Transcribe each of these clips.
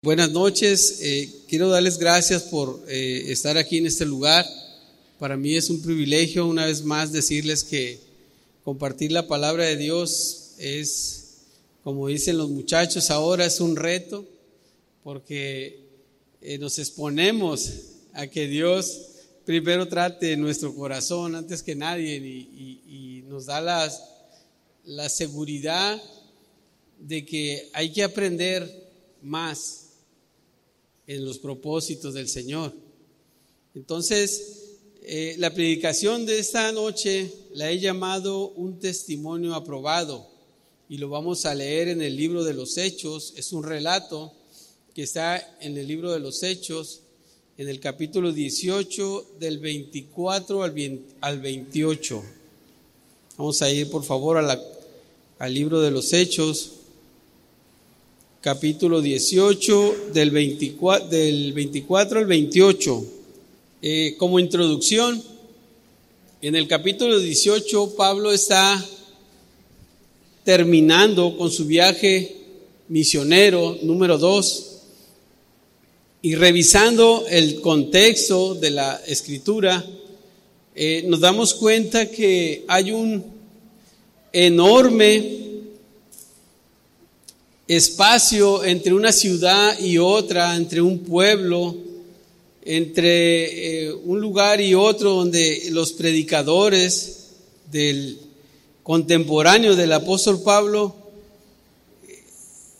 Buenas noches, eh, quiero darles gracias por eh, estar aquí en este lugar. Para mí es un privilegio una vez más decirles que compartir la palabra de Dios es, como dicen los muchachos ahora, es un reto porque eh, nos exponemos a que Dios primero trate nuestro corazón antes que nadie y, nos da la seguridad de que hay que aprender más en los propósitos del Señor. Entonces, eh, la predicación de esta noche la he llamado un testimonio aprobado y lo vamos a leer en el libro de los Hechos. Es un relato que está en el libro de los Hechos, en el capítulo 18, del 24 al 28. Vamos a ir, por favor, al libro de los Hechos capítulo 18, del 24, del 24 al 28. Eh, como introducción, en el capítulo 18 Pablo está terminando con su viaje misionero número 2 y revisando el contexto de la escritura, eh, nos damos cuenta que hay un enorme espacio entre una ciudad y otra, entre un pueblo, entre eh, un lugar y otro donde los predicadores del contemporáneo del apóstol Pablo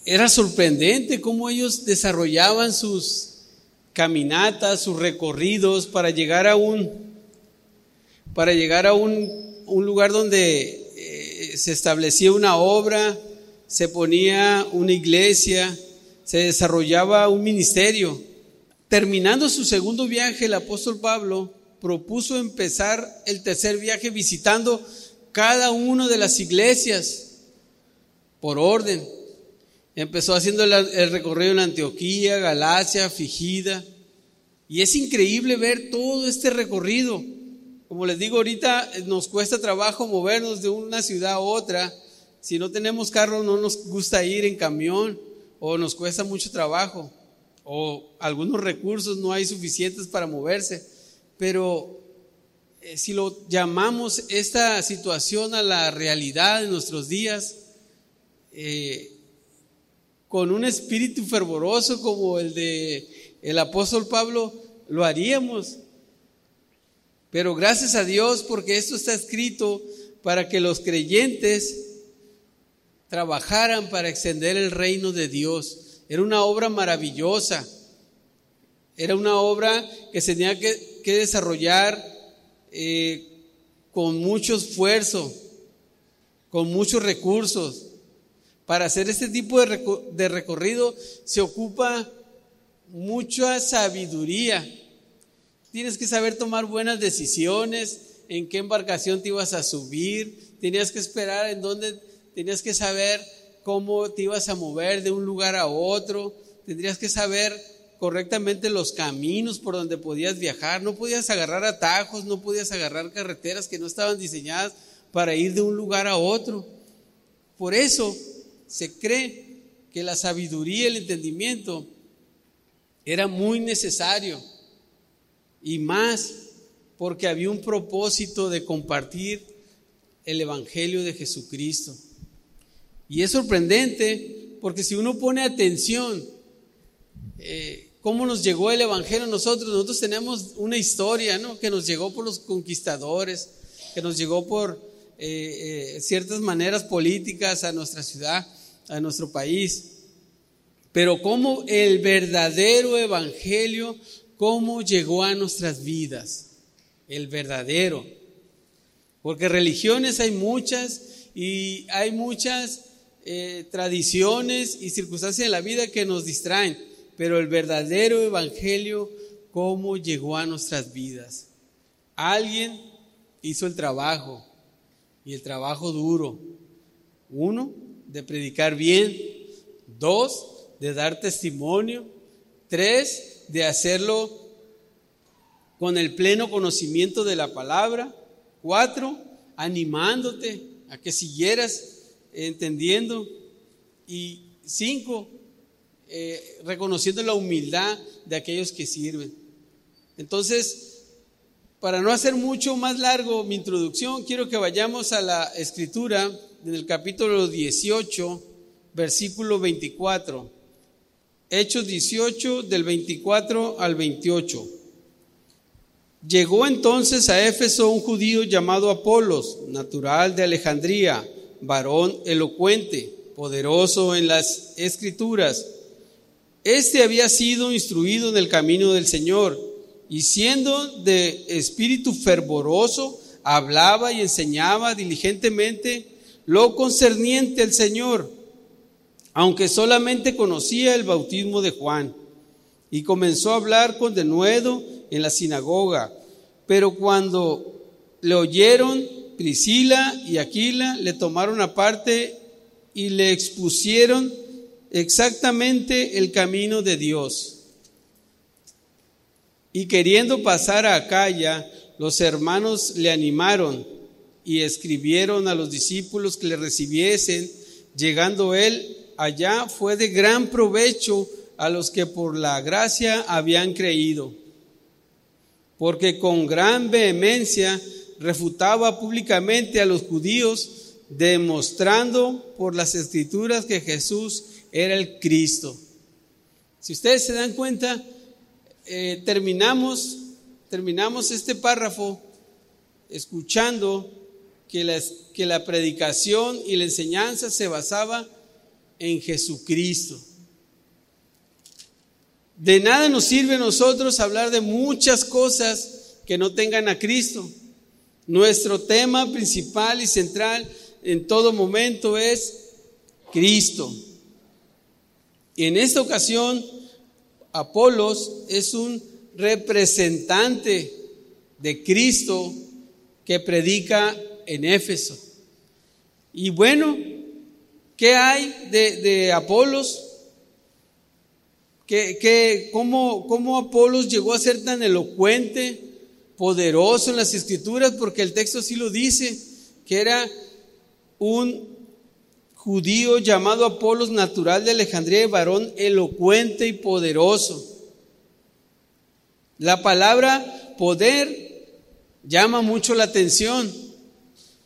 era sorprendente cómo ellos desarrollaban sus caminatas, sus recorridos para llegar a un para llegar a un, un lugar donde eh, se establecía una obra, se ponía una iglesia, se desarrollaba un ministerio. Terminando su segundo viaje, el apóstol Pablo propuso empezar el tercer viaje visitando cada una de las iglesias por orden. Empezó haciendo el, recorrido en Antioquía, Galacia, Figida. Y es increíble ver todo este recorrido. Como les digo, ahorita nos cuesta trabajo movernos de una ciudad a otra si no tenemos carro, no nos gusta ir en camión o nos cuesta mucho trabajo o algunos recursos no hay suficientes para moverse. Pero eh, si lo llamamos esta situación a la realidad de nuestros días, eh, con un espíritu fervoroso como el de el apóstol Pablo, lo haríamos. Pero gracias a Dios porque esto está escrito para que los creyentes trabajaran para extender el reino de Dios. Era una obra maravillosa. Era una obra que se tenía que, desarrollar eh, con mucho esfuerzo, con muchos recursos. Para hacer este tipo de, de recorrido se ocupa mucha sabiduría. Tienes que saber tomar buenas decisiones, en qué embarcación te ibas a subir, tenías que esperar en dónde tenías que saber cómo te ibas a mover de un lugar a otro, tendrías que saber correctamente los caminos por donde podías viajar, no podías agarrar atajos, no podías agarrar carreteras que no estaban diseñadas para ir de un lugar a otro. Por eso se cree que la sabiduría y el entendimiento era muy necesario y más porque había un propósito de compartir el Evangelio de Jesucristo. Y es sorprendente porque si uno pone atención, eh, cómo nos llegó el Evangelio a nosotros, nosotros tenemos una historia, ¿no? Que nos llegó por los conquistadores, que nos llegó por eh, eh, ciertas maneras políticas a nuestra ciudad, a nuestro país. Pero cómo el verdadero Evangelio, cómo llegó a nuestras vidas, el verdadero. Porque religiones hay muchas y hay muchas eh, tradiciones y circunstancias en la vida que nos distraen, pero el verdadero evangelio, cómo llegó a nuestras vidas. Alguien hizo el trabajo y el trabajo duro. Uno, de predicar bien. Dos, de dar testimonio. Tres, de hacerlo con el pleno conocimiento de la palabra. Cuatro, animándote a que siguieras entendiendo. Y cinco, eh, reconociendo la humildad de aquellos que sirven. Entonces, para no hacer mucho más largo mi introducción, quiero que vayamos a la escritura en el capítulo 18, versículo 24. Hechos 18 del 24 al 28. Llegó entonces a Éfeso un judío llamado Apolos, natural de Alejandría, varón elocuente, poderoso en las escrituras. Este había sido instruido en el camino del Señor y siendo de espíritu fervoroso, hablaba y enseñaba diligentemente lo concerniente al Señor, aunque solamente conocía el bautismo de Juan. Y comenzó a hablar con denuedo en la sinagoga. Pero cuando le oyeron, Priscila y Aquila le tomaron aparte y le expusieron exactamente el camino de Dios. Y queriendo pasar a Acaya, los hermanos le animaron y escribieron a los discípulos que le recibiesen. Llegando él allá, fue de gran provecho a los que por la gracia habían creído porque con gran vehemencia refutaba públicamente a los judíos, demostrando por las escrituras que Jesús era el Cristo. Si ustedes se dan cuenta, eh, terminamos, terminamos este párrafo escuchando que que la predicación y la enseñanza se basaba en Jesucristo. De nada nos sirve a nosotros hablar de muchas cosas que no tengan a Cristo. Nuestro tema principal y central en todo momento es Cristo. Y en esta ocasión, Apolos es un representante de Cristo que predica en Éfeso. Y bueno, ¿qué hay de, Apolos? que, cómo, cómo Apolos llegó a ser tan elocuente, poderoso en las escrituras, porque el texto sí lo dice, que era un judío llamado Apolos, natural de Alejandría, varón elocuente y poderoso. La palabra poder llama mucho la atención,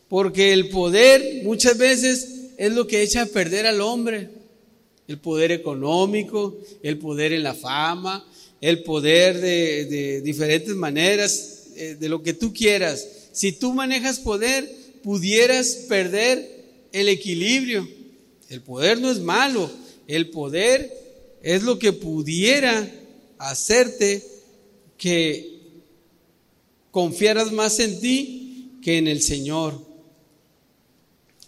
porque el poder muchas veces es lo que echa a perder al hombre el poder económico, el poder en la fama, el poder de, diferentes maneras, eh, de lo que tú quieras. Si tú manejas poder, pudieras perder el equilibrio. El poder no es malo, el poder es lo que pudiera hacerte que confiaras más en ti que en el Señor.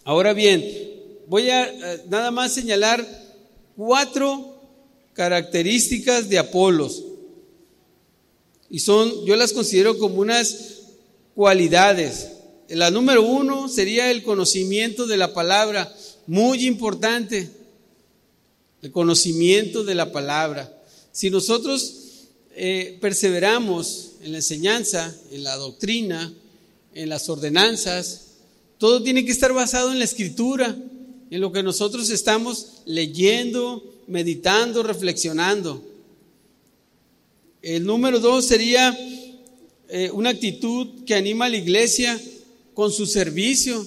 Ahora bien, voy a eh, nada más señalar cuatro características de Apolos. Y son, yo las considero como unas cualidades. La número uno sería el conocimiento de la palabra, muy importante, el conocimiento de la palabra. Si nosotros eh, perseveramos en la enseñanza, en la doctrina, en las ordenanzas, todo tiene que estar basado en la escritura en lo que nosotros estamos leyendo, meditando, reflexionando. El número dos sería eh, una actitud que anima a la iglesia con su servicio.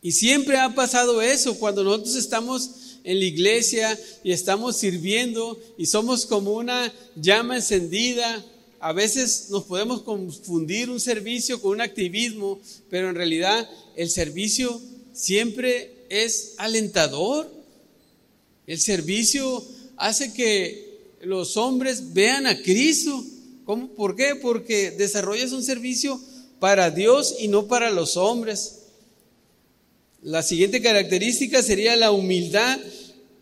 Y siempre ha pasado eso cuando nosotros estamos en la iglesia y estamos sirviendo y somos como una llama encendida. A veces nos podemos confundir un servicio con un activismo, pero en realidad el servicio siempre es alentador. El servicio hace que los hombres vean a Cristo. ¿Cómo? ¿Por qué? Porque desarrollas un servicio para Dios y no para los hombres. La siguiente característica sería la humildad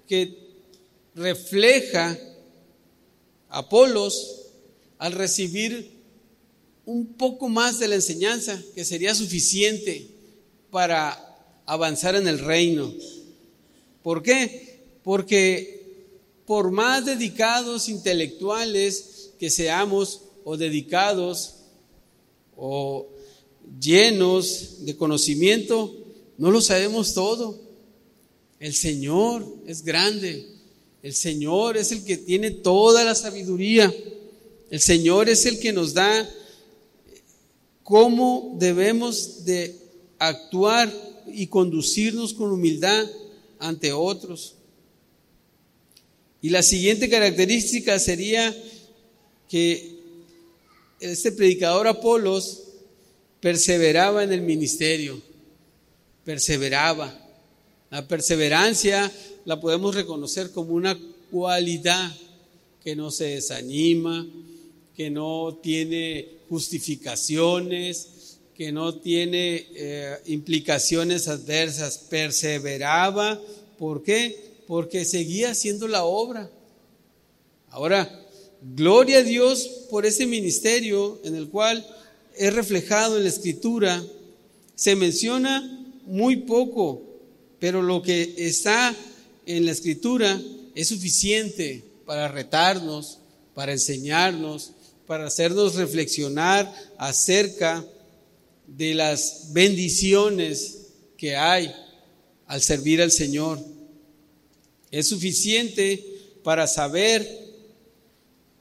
que refleja Apolos al recibir un poco más de la enseñanza que sería suficiente para avanzar en el reino. ¿Por qué? Porque por más dedicados intelectuales que seamos o dedicados o llenos de conocimiento, no lo sabemos todo. El Señor es grande El Señor es el que tiene toda la sabiduría. El Señor es el que nos da cómo debemos de actuar y conducirnos con humildad ante otros. Y la siguiente característica sería que este predicador Apolos perseveraba en el ministerio, perseveraba. La perseverancia la podemos reconocer como una cualidad que no se desanima, que no tiene justificaciones, que no tiene eh, implicaciones adversas. Perseveraba, ¿por qué? Porque seguía haciendo la obra. Ahora, gloria a Dios por ese ministerio en el cual es reflejado en la escritura. Se menciona muy poco, pero lo que está en la escritura es suficiente para retarnos, para enseñarnos, para hacernos reflexionar acerca de las bendiciones que hay al servir al Señor. Es suficiente para saber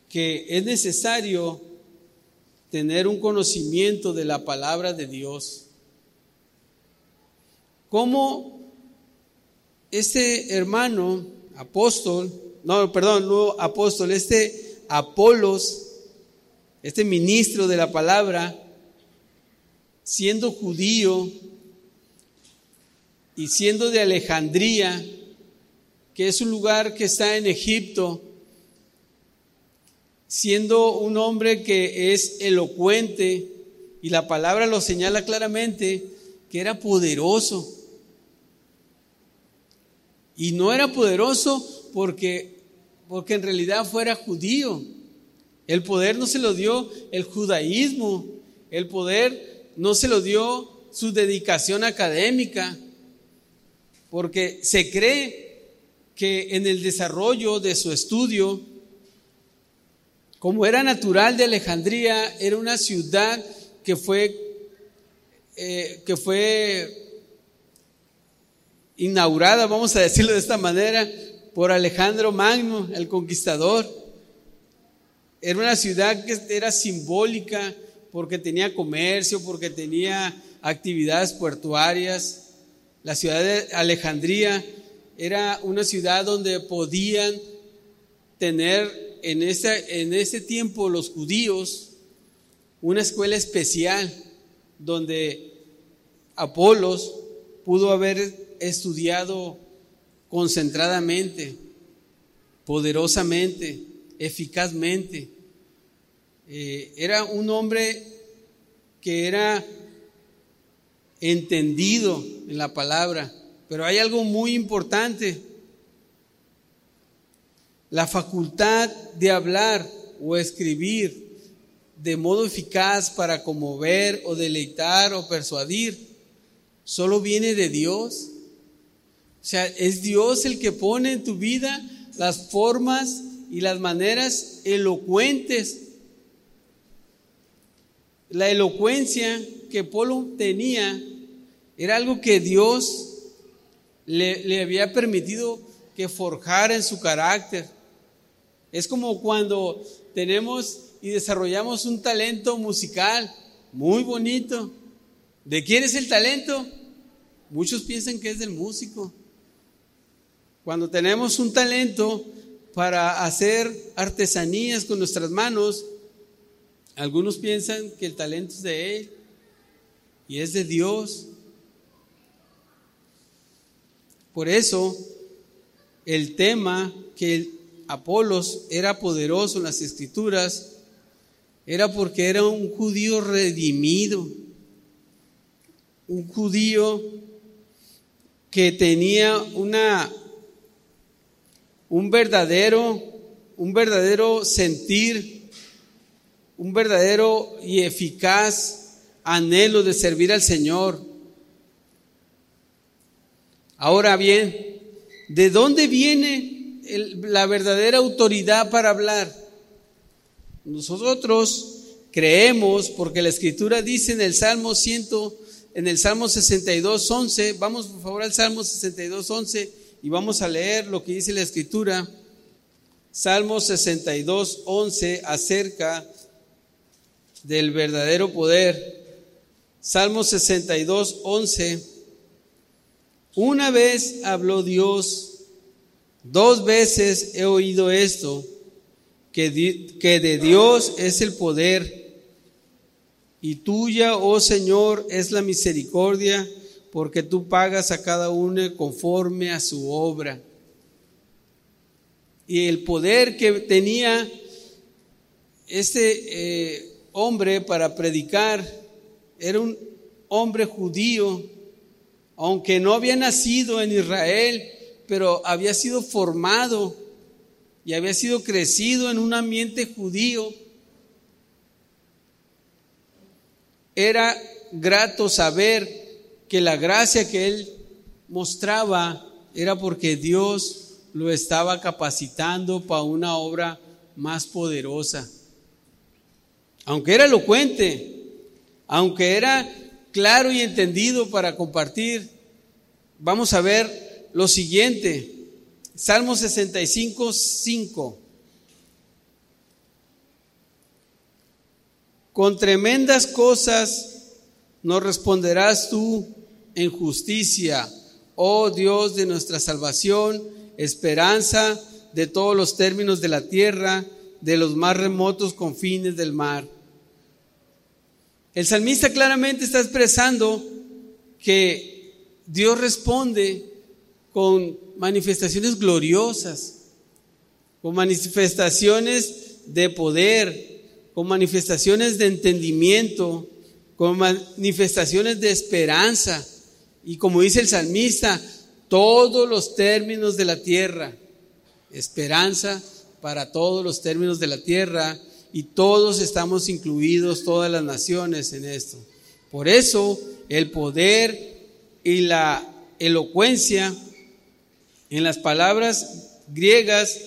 que es necesario tener un conocimiento de la palabra de Dios. Como este hermano, apóstol, no, perdón, no apóstol, este Apolos, este ministro de la palabra, siendo judío y siendo de Alejandría, que es un lugar que está en Egipto, siendo un hombre que es elocuente, y la palabra lo señala claramente, que era poderoso. Y no era poderoso porque, porque en realidad fuera judío. El poder no se lo dio el judaísmo, el poder no se lo dio su dedicación académica, porque se cree que en el desarrollo de su estudio, como era natural de Alejandría, era una ciudad que fue, eh, que fue inaugurada, vamos a decirlo de esta manera, por Alejandro Magno, el conquistador. Era una ciudad que era simbólica porque tenía comercio, porque tenía actividades portuarias. La ciudad de Alejandría era una ciudad donde podían tener en ese, en ese tiempo los judíos una escuela especial donde Apolos pudo haber estudiado concentradamente, poderosamente, eficazmente. Eh, era un hombre que era entendido en la palabra, pero hay algo muy importante. La facultad de hablar o escribir de modo eficaz para conmover o deleitar o persuadir solo viene de Dios. O sea, es Dios el que pone en tu vida las formas y las maneras elocuentes. La elocuencia que Polo tenía era algo que Dios le, había permitido que forjara en su carácter. Es como cuando tenemos y desarrollamos un talento musical muy bonito. ¿De quién es el talento? Muchos piensan que es del músico. Cuando tenemos un talento para hacer artesanías con nuestras manos, algunos piensan que el talento es de Él y es de Dios. Por eso, el tema que Apolos era poderoso en las escrituras era porque era un judío redimido, un judío que tenía una un verdadero, un verdadero sentir, un verdadero y eficaz anhelo de servir al Señor. Ahora bien, ¿de dónde viene la verdadera autoridad para hablar? Nosotros creemos, porque la Escritura dice en el Salmo 100, en el Salmo 62, 11, vamos por favor al Salmo 62, 11, y vamos a leer lo que dice la escritura. Salmo 62, 11 acerca del verdadero poder. Salmo 62, 11. Una vez habló Dios, dos veces he oído esto, que, de Dios es el poder y tuya, oh Señor, es la misericordia, porque tú pagas a cada uno conforme a su obra. Y el poder que tenía este eh, hombre para predicar era un hombre judío, aunque no había nacido en Israel, pero había sido formado y había sido crecido en un ambiente judío era grato saber que la gracia que él mostraba era porque Dios lo estaba capacitando para una obra más poderosa. Aunque era elocuente, aunque era claro y entendido para compartir, vamos a ver lo siguiente. Salmo 65, 5. Con tremendas cosas nos responderás tú en justicia, oh Dios de nuestra salvación, esperanza de todos los términos de la tierra, de los más remotos confines del mar. El salmista claramente está expresando que Dios responde con manifestaciones gloriosas, con manifestaciones de poder, con manifestaciones de entendimiento, con manifestaciones de esperanza. Y como dice el salmista, todos los términos de la tierra, esperanza para todos los términos de la tierra, y todos estamos incluidos, todas las naciones en esto. Por eso el poder y la elocuencia en las palabras griegas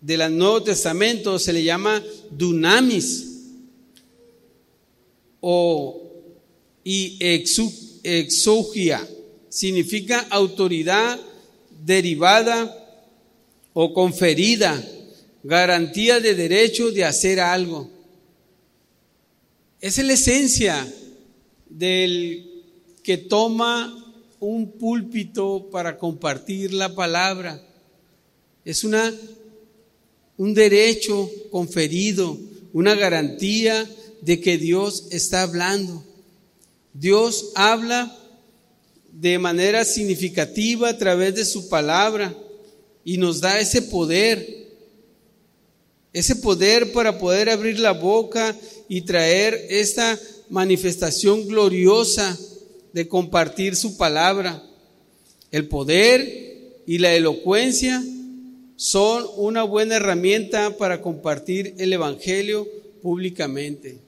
del Nuevo Testamento se le llama dunamis o y exugia. Significa autoridad derivada o conferida, garantía de derecho de hacer algo. Esa es la esencia del que toma un púlpito para compartir la palabra. Es una un derecho conferido, una garantía de que Dios está hablando. Dios habla de manera significativa a través de su palabra y nos da ese poder, ese poder para poder abrir la boca y traer esta manifestación gloriosa de compartir su palabra. El poder y la elocuencia son una buena herramienta para compartir el Evangelio públicamente.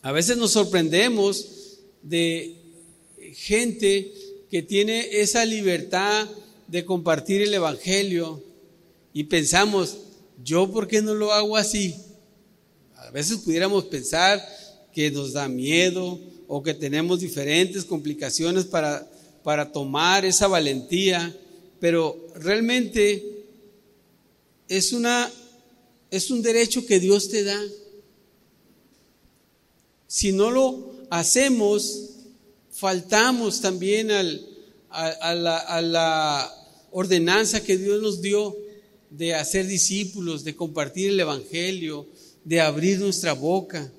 A veces nos sorprendemos de gente que tiene esa libertad de compartir el Evangelio y pensamos, ¿yo por qué no lo hago así? A veces pudiéramos pensar que nos da miedo o que tenemos diferentes complicaciones para, para tomar esa valentía, pero realmente es, una, es un derecho que Dios te da. Si no lo hacemos, faltamos también al, a, a la ordenanza que Dios nos dio de hacer discípulos, de compartir el Evangelio, de abrir nuestra boca.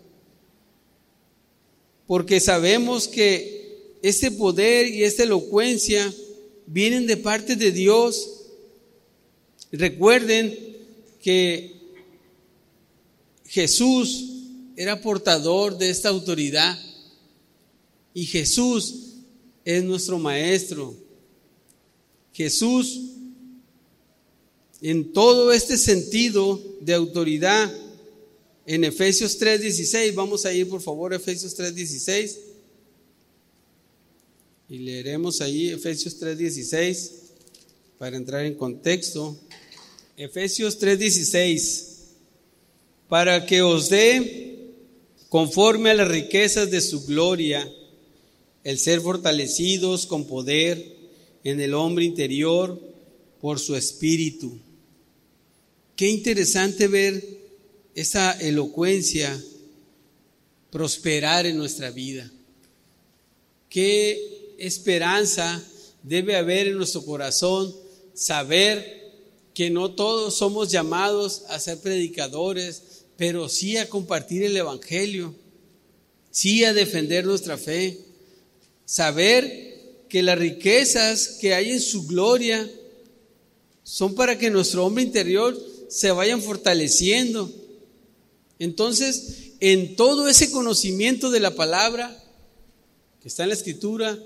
Porque sabemos que este poder y esta elocuencia vienen de parte de Dios Recuerden que Jesús era portador de esta autoridad y Jesús es nuestro maestro. Jesús, en todo este sentido de autoridad, en Efesios 3:16, vamos a ir por favor a Efesios 3:16 y leeremos ahí Efesios 3:16 para entrar en contexto. Efesios 3:16, para que os dé, conforme a las riquezas de su gloria, el ser fortalecidos con poder en el hombre interior por su espíritu. Qué interesante ver esa elocuencia prosperar en nuestra vida. Qué esperanza debe haber en nuestro corazón saber que no todos somos llamados a ser predicadores, pero sí a compartir el Evangelio, sí a defender nuestra fe, saber que las riquezas que hay en su gloria son para que nuestro hombre interior se vayan fortaleciendo. Entonces, en todo ese conocimiento de la palabra que está en la escritura,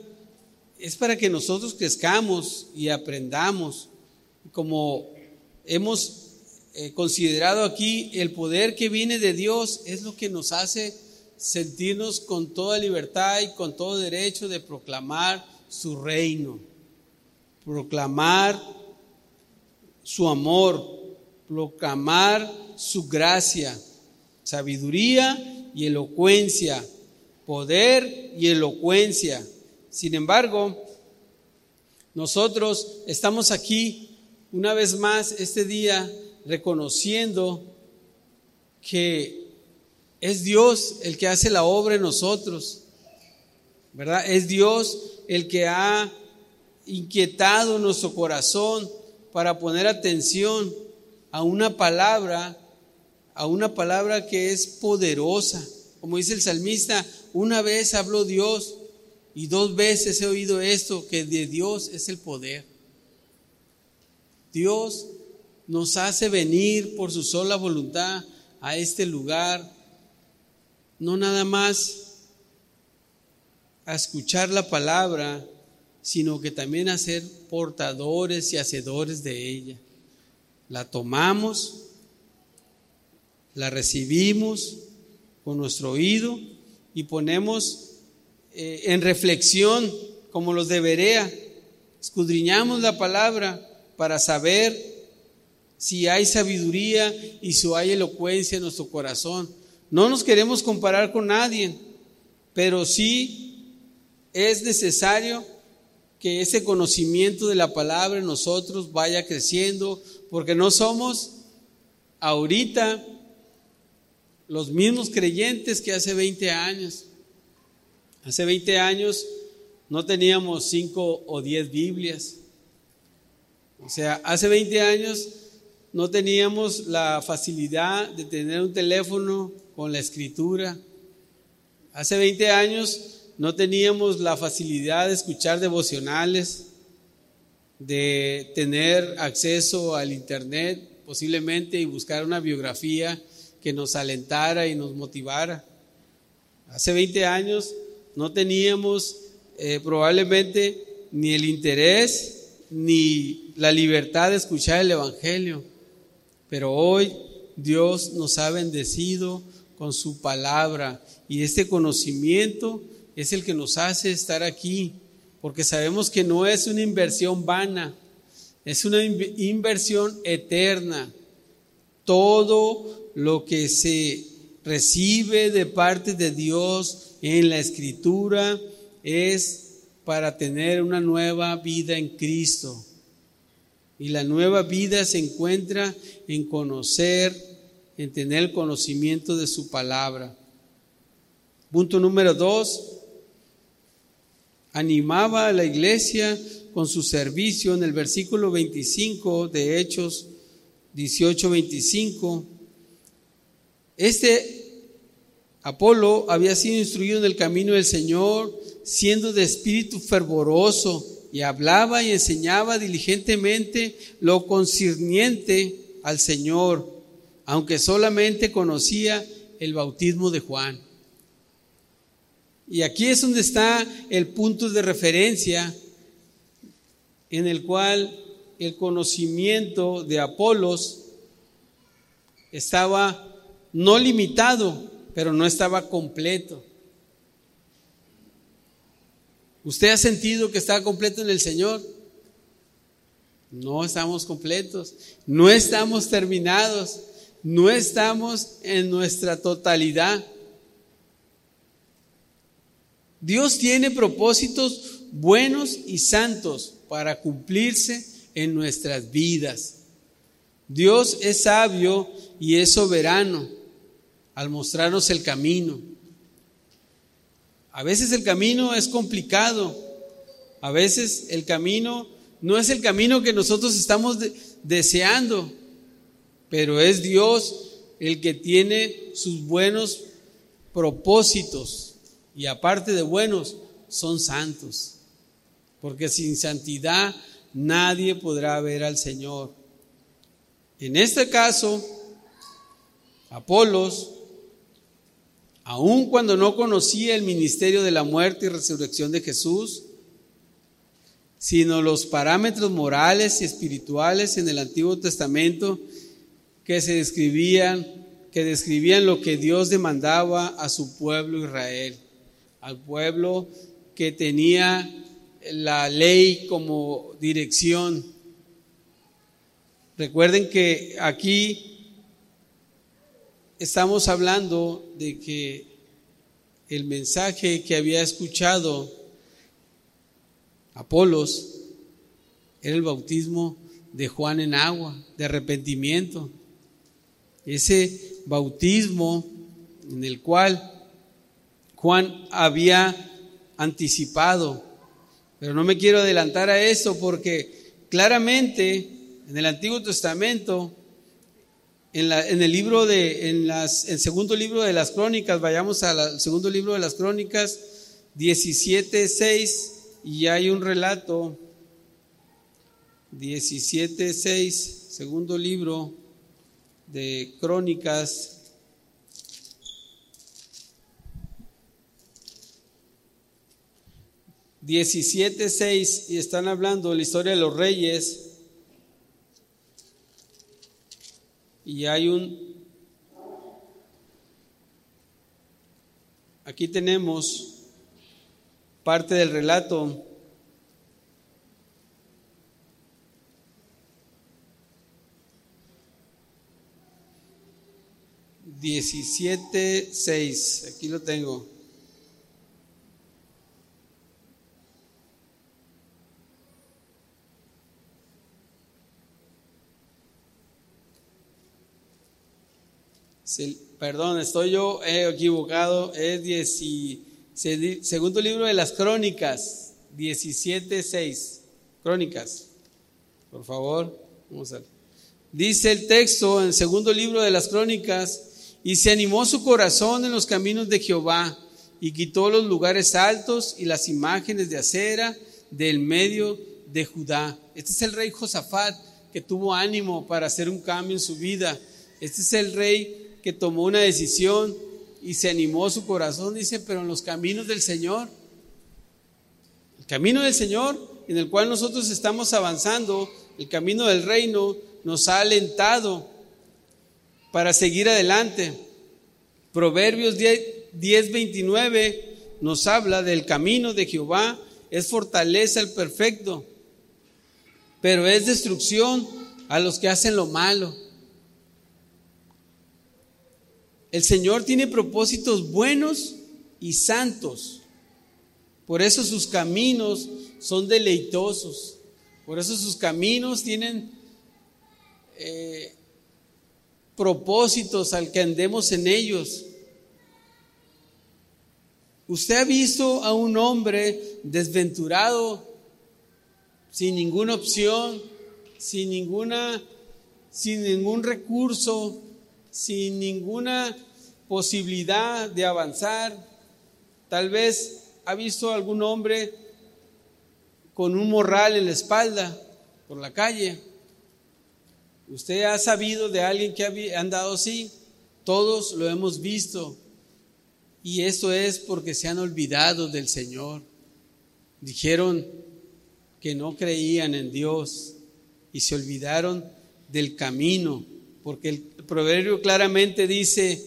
es para que nosotros crezcamos y aprendamos. Como hemos eh, considerado aquí, el poder que viene de Dios es lo que nos hace sentirnos con toda libertad y con todo derecho de proclamar su reino, proclamar su amor, proclamar su gracia, sabiduría y elocuencia, poder y elocuencia. Sin embargo, nosotros estamos aquí una vez más este día reconociendo que es Dios el que hace la obra en nosotros, ¿verdad? Es Dios el que ha inquietado nuestro corazón para poner atención a una palabra, a una palabra que es poderosa. Como dice el salmista, una vez habló Dios y dos veces he oído esto, que de Dios es el poder. Dios nos hace venir por su sola voluntad a este lugar, no nada más a escuchar la palabra, sino que también a ser portadores y hacedores de ella. La tomamos, la recibimos con nuestro oído y ponemos eh, en reflexión como los debería. Escudriñamos la palabra para saber si hay sabiduría y si hay elocuencia en nuestro corazón. No nos queremos comparar con nadie, pero sí es necesario que ese conocimiento de la palabra en nosotros vaya creciendo, porque no somos ahorita los mismos creyentes que hace 20 años. Hace 20 años no teníamos 5 o 10 Biblias. O sea, hace 20 años no teníamos la facilidad de tener un teléfono con la escritura. Hace 20 años no teníamos la facilidad de escuchar devocionales, de tener acceso al Internet posiblemente y buscar una biografía que nos alentara y nos motivara. Hace 20 años no teníamos eh, probablemente ni el interés ni la libertad de escuchar el Evangelio. Pero hoy Dios nos ha bendecido con su palabra y este conocimiento es el que nos hace estar aquí, porque sabemos que no es una inversión vana, es una inversión eterna. Todo lo que se recibe de parte de Dios en la escritura es para tener una nueva vida en Cristo. Y la nueva vida se encuentra en conocer, en tener el conocimiento de su palabra. Punto número dos, animaba a la iglesia con su servicio en el versículo 25 de Hechos 18-25. Este Apolo había sido instruido en el camino del Señor, siendo de espíritu fervoroso, y hablaba y enseñaba diligentemente lo concerniente al Señor, aunque solamente conocía el bautismo de Juan. Y aquí es donde está el punto de referencia en el cual el conocimiento de Apolos estaba no limitado, pero no estaba completo. ¿Usted ha sentido que está completo en el Señor? No estamos completos, no estamos terminados, no estamos en nuestra totalidad. Dios tiene propósitos buenos y santos para cumplirse en nuestras vidas. Dios es sabio y es soberano al mostrarnos el camino. A veces el camino es complicado, a veces el camino no es el camino que nosotros estamos deseando, pero es Dios el que tiene sus buenos propósitos y aparte de buenos, son santos. Porque sin santidad nadie podrá ver al Señor. En este caso, Apolos, aun cuando no conocía el ministerio de la muerte y resurrección de Jesús, sino los parámetros morales y espirituales en el Antiguo Testamento que se describían, que describían lo que Dios demandaba a su pueblo Israel, al pueblo que tenía la ley como dirección. Recuerden que aquí estamos hablando de que el mensaje que había escuchado Apolos era el bautismo de Juan en agua, de arrepentimiento. Ese bautismo en el cual Juan había anticipado. Pero no me quiero adelantar a eso porque claramente en el Antiguo Testamento, en, el libro de, en el segundo libro de las crónicas, vayamos al segundo libro de las crónicas, 17.6, y hay un relato, 17.6, segundo libro de Crónicas. Diecisiete seis y están hablando de la historia de los reyes y hay un aquí tenemos parte del relato. Diecisiete seis, aquí lo tengo. Perdón, estoy yo equivocado, es 10 Segundo libro de las Crónicas, 17.6. Crónicas. Por favor, vamos a Dice el texto en el segundo libro de las Crónicas, y se animó su corazón en los caminos de Jehová, y quitó los lugares altos y las imágenes de acera del medio de Judá. Este es el rey Josafat que tuvo ánimo para hacer un cambio en su vida. Este es el rey que tomó una decisión y se animó su corazón, dice, pero en los caminos del Señor, el camino del Señor en el cual nosotros estamos avanzando, el camino del reino, nos ha alentado para seguir adelante. Proverbios 10, 29 nos habla del camino de Jehová, es fortaleza el perfecto, pero es destrucción a los que hacen lo malo. El Señor tiene propósitos buenos y santos. Por eso sus caminos son deleitosos. Por eso sus caminos tienen eh, propósitos al que andemos en ellos. Usted ha visto a un hombre desventurado, sin ninguna opción, sin ninguna, sin ningún recurso, sin ninguna posibilidad de avanzar. Tal vez ha visto algún hombre con un morral en la espalda por la calle. Usted ha sabido de alguien que ha andado así. Todos lo hemos visto. Y eso es porque se han olvidado del Señor. Dijeron que no creían en Dios y se olvidaron del camino porque el proverbio claramente dice,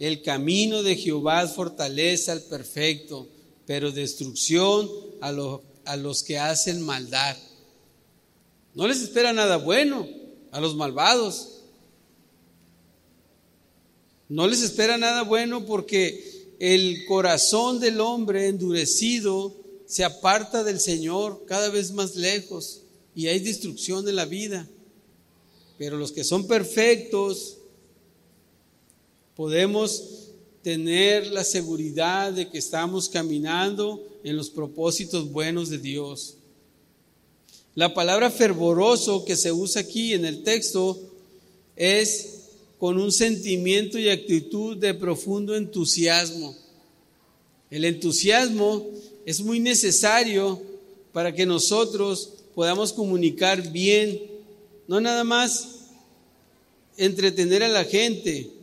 el camino de Jehová es fortaleza al perfecto, pero destrucción a, a los que hacen maldad. No les espera nada bueno a los malvados. No les espera nada bueno porque el corazón del hombre endurecido se aparta del Señor cada vez más lejos y hay destrucción en la vida. Pero los que son perfectos, podemos tener la seguridad de que estamos caminando en los propósitos buenos de Dios. La palabra fervoroso que se usa aquí en el texto es con un sentimiento y actitud de profundo entusiasmo. El entusiasmo es muy necesario para que nosotros podamos comunicar bien, no nada más entretener a la gente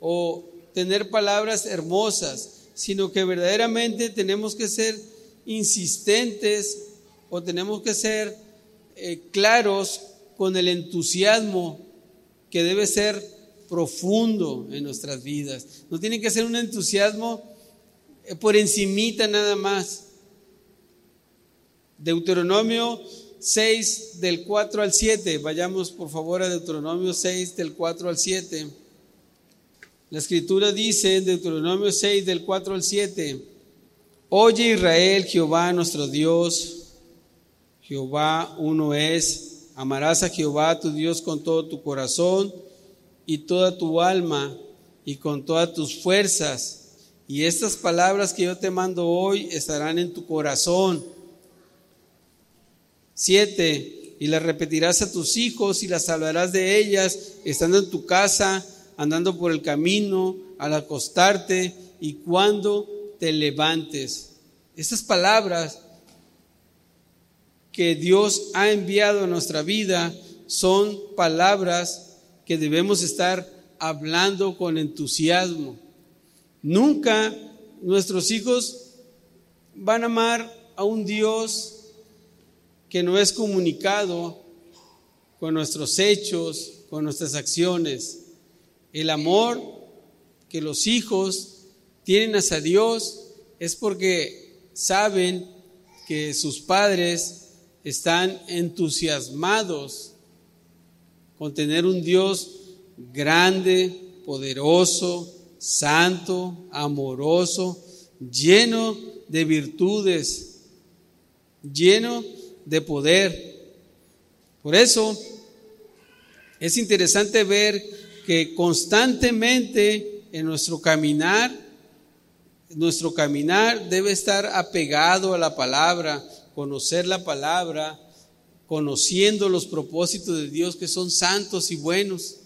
o tener palabras hermosas, sino que verdaderamente tenemos que ser insistentes o tenemos que ser eh, claros con el entusiasmo que debe ser profundo en nuestras vidas. No tiene que ser un entusiasmo eh, por encimita nada más. Deuteronomio 6 del 4 al 7. Vayamos por favor a Deuteronomio 6 del 4 al 7. La escritura dice en Deuteronomio 6 del 4 al 7, Oye Israel, Jehová nuestro Dios, Jehová uno es, amarás a Jehová tu Dios con todo tu corazón y toda tu alma y con todas tus fuerzas. Y estas palabras que yo te mando hoy estarán en tu corazón. Siete, y las repetirás a tus hijos y las hablarás de ellas estando en tu casa andando por el camino, al acostarte y cuando te levantes. Estas palabras que Dios ha enviado a nuestra vida son palabras que debemos estar hablando con entusiasmo. Nunca nuestros hijos van a amar a un Dios que no es comunicado con nuestros hechos, con nuestras acciones. El amor que los hijos tienen hacia Dios es porque saben que sus padres están entusiasmados con tener un Dios grande, poderoso, santo, amoroso, lleno de virtudes, lleno de poder. Por eso es interesante ver que constantemente en nuestro caminar, nuestro caminar debe estar apegado a la palabra, conocer la palabra, conociendo los propósitos de Dios que son santos y buenos.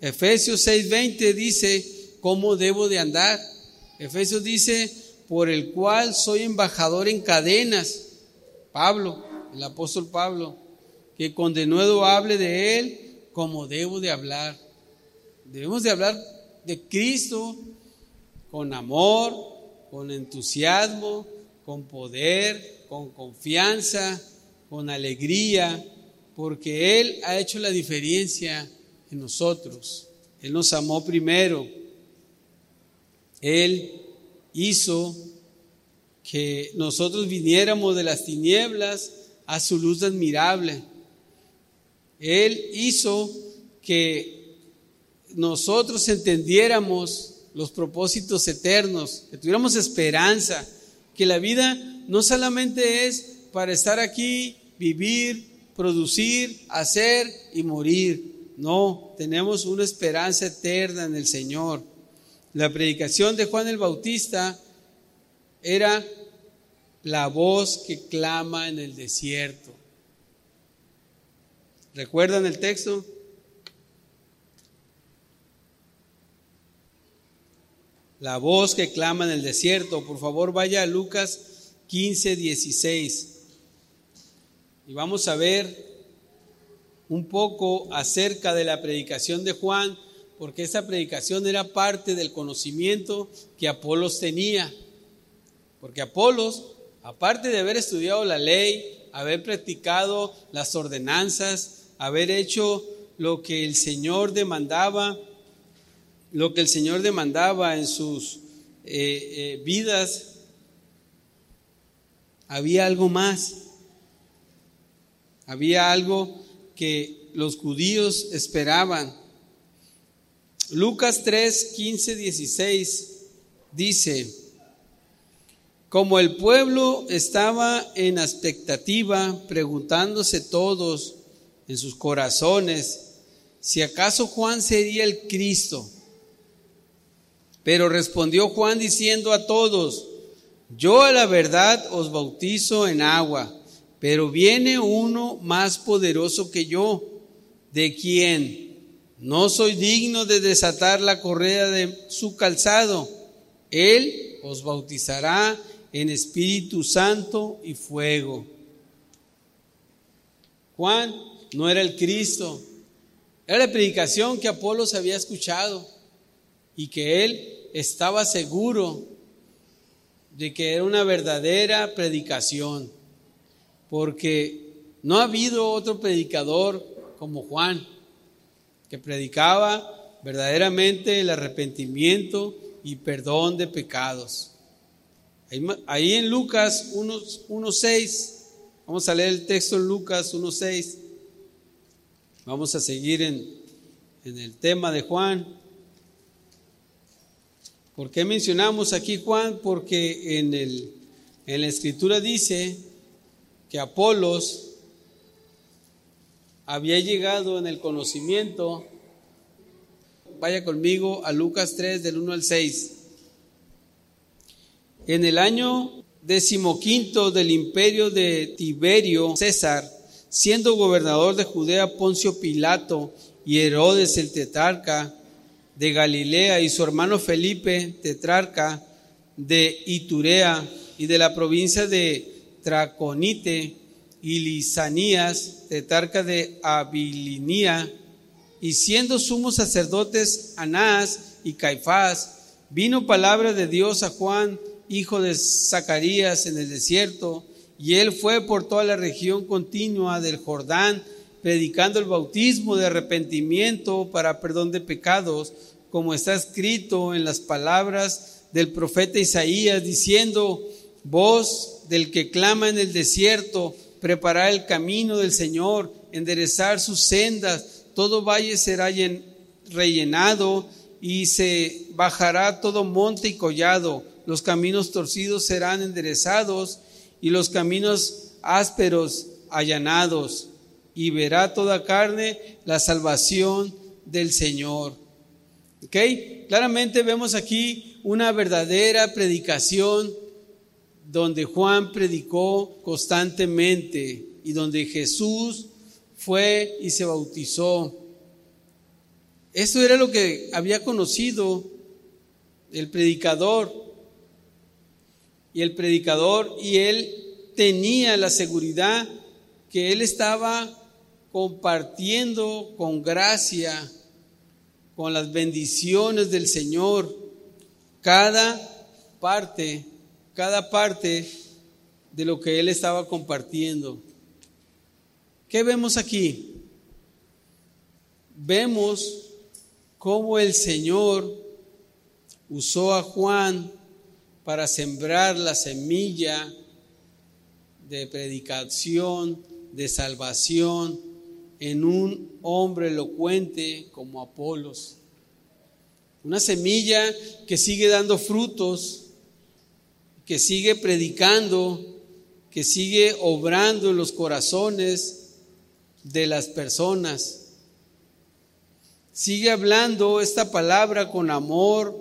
Efesios 6:20 dice, ¿cómo debo de andar? Efesios dice, por el cual soy embajador en cadenas. Pablo, el apóstol Pablo, que con denuedo hable de él como debo de hablar. Debemos de hablar de Cristo con amor, con entusiasmo, con poder, con confianza, con alegría, porque Él ha hecho la diferencia en nosotros. Él nos amó primero. Él hizo que nosotros viniéramos de las tinieblas a su luz admirable. Él hizo que nosotros entendiéramos los propósitos eternos, que tuviéramos esperanza, que la vida no solamente es para estar aquí, vivir, producir, hacer y morir. No, tenemos una esperanza eterna en el Señor. La predicación de Juan el Bautista era la voz que clama en el desierto. ¿Recuerdan el texto? La voz que clama en el desierto. Por favor, vaya a Lucas 15, 16. Y vamos a ver un poco acerca de la predicación de Juan, porque esa predicación era parte del conocimiento que Apolos tenía. Porque Apolos, aparte de haber estudiado la ley, haber practicado las ordenanzas, haber hecho lo que el Señor demandaba, lo que el Señor demandaba en sus eh, eh, vidas, había algo más. Había algo que los judíos esperaban. Lucas 3, 15, 16 dice, como el pueblo estaba en expectativa, preguntándose todos, en sus corazones si acaso Juan sería el Cristo. Pero respondió Juan diciendo a todos, yo a la verdad os bautizo en agua, pero viene uno más poderoso que yo, de quien no soy digno de desatar la correa de su calzado. Él os bautizará en Espíritu Santo y fuego. Juan no era el Cristo, era la predicación que Apolos había escuchado y que él estaba seguro de que era una verdadera predicación, porque no ha habido otro predicador como Juan, que predicaba verdaderamente el arrepentimiento y perdón de pecados. Ahí, en Lucas 1.6, vamos a leer el texto en Lucas 1.6, vamos a seguir en, en el tema de Juan. ¿Por qué mencionamos aquí Juan? Porque en, el, en la escritura dice que Apolos había llegado en el conocimiento. Vaya conmigo a Lucas 3 del 1 al 6. En el año decimoquinto del imperio de Tiberio César, siendo gobernador de Judea Poncio Pilato y Herodes el tetrarca de Galilea y su hermano Felipe tetrarca de Iturea y de la provincia de Traconite y Lisanías tetrarca de Abilinía y siendo sumos sacerdotes Anás y Caifás, vino palabra de Dios a Juan hijo de Zacarías, en el desierto, y él fue por toda la región continua del Jordán, predicando el bautismo de arrepentimiento para perdón de pecados, como está escrito en las palabras del profeta Isaías, diciendo, voz del que clama en el desierto, preparar el camino del Señor, enderezar sus sendas, todo valle será rellenado y se bajará todo monte y collado los caminos torcidos serán enderezados y los caminos ásperos allanados, y verá toda carne la salvación del Señor. ¿Ok? Claramente vemos aquí una verdadera predicación donde Juan predicó constantemente y donde Jesús fue y se bautizó. Esto era lo que había conocido el predicador y el predicador y él tenía la seguridad que él estaba compartiendo con gracia, con las bendiciones del Señor, cada parte, cada parte de lo que él estaba compartiendo. ¿Qué vemos aquí? Vemos cómo el Señor usó a Juan para sembrar la semilla de predicación, de salvación en un hombre elocuente como Apolos. Una semilla que sigue dando frutos, que sigue predicando, que sigue obrando en los corazones de las personas. Sigue hablando esta palabra con amor